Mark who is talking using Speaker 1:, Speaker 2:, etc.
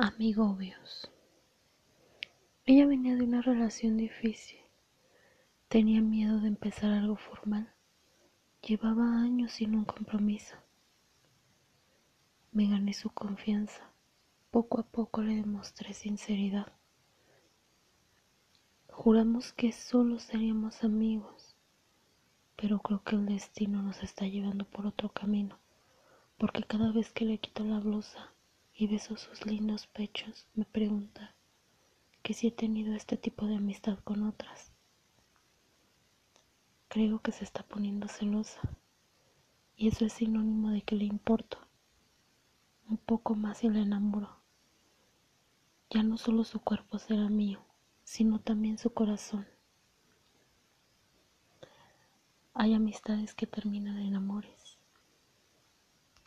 Speaker 1: Amigobios. Ella venía de una relación difícil. Tenía miedo de empezar algo formal. Llevaba años sin un compromiso. Me gané su confianza. Poco a poco le demostré sinceridad. Juramos que solo seríamos amigos, pero creo que el destino nos está llevando por otro camino, porque cada vez que le quito la blusa y beso sus lindos pechos, me pregunta que si he tenido este tipo de amistad con otras. Creo que se está poniendo celosa y eso es sinónimo de que le importo un poco más y la enamoro. Ya no solo su cuerpo será mío, sino también su corazón. Hay amistades que terminan en amores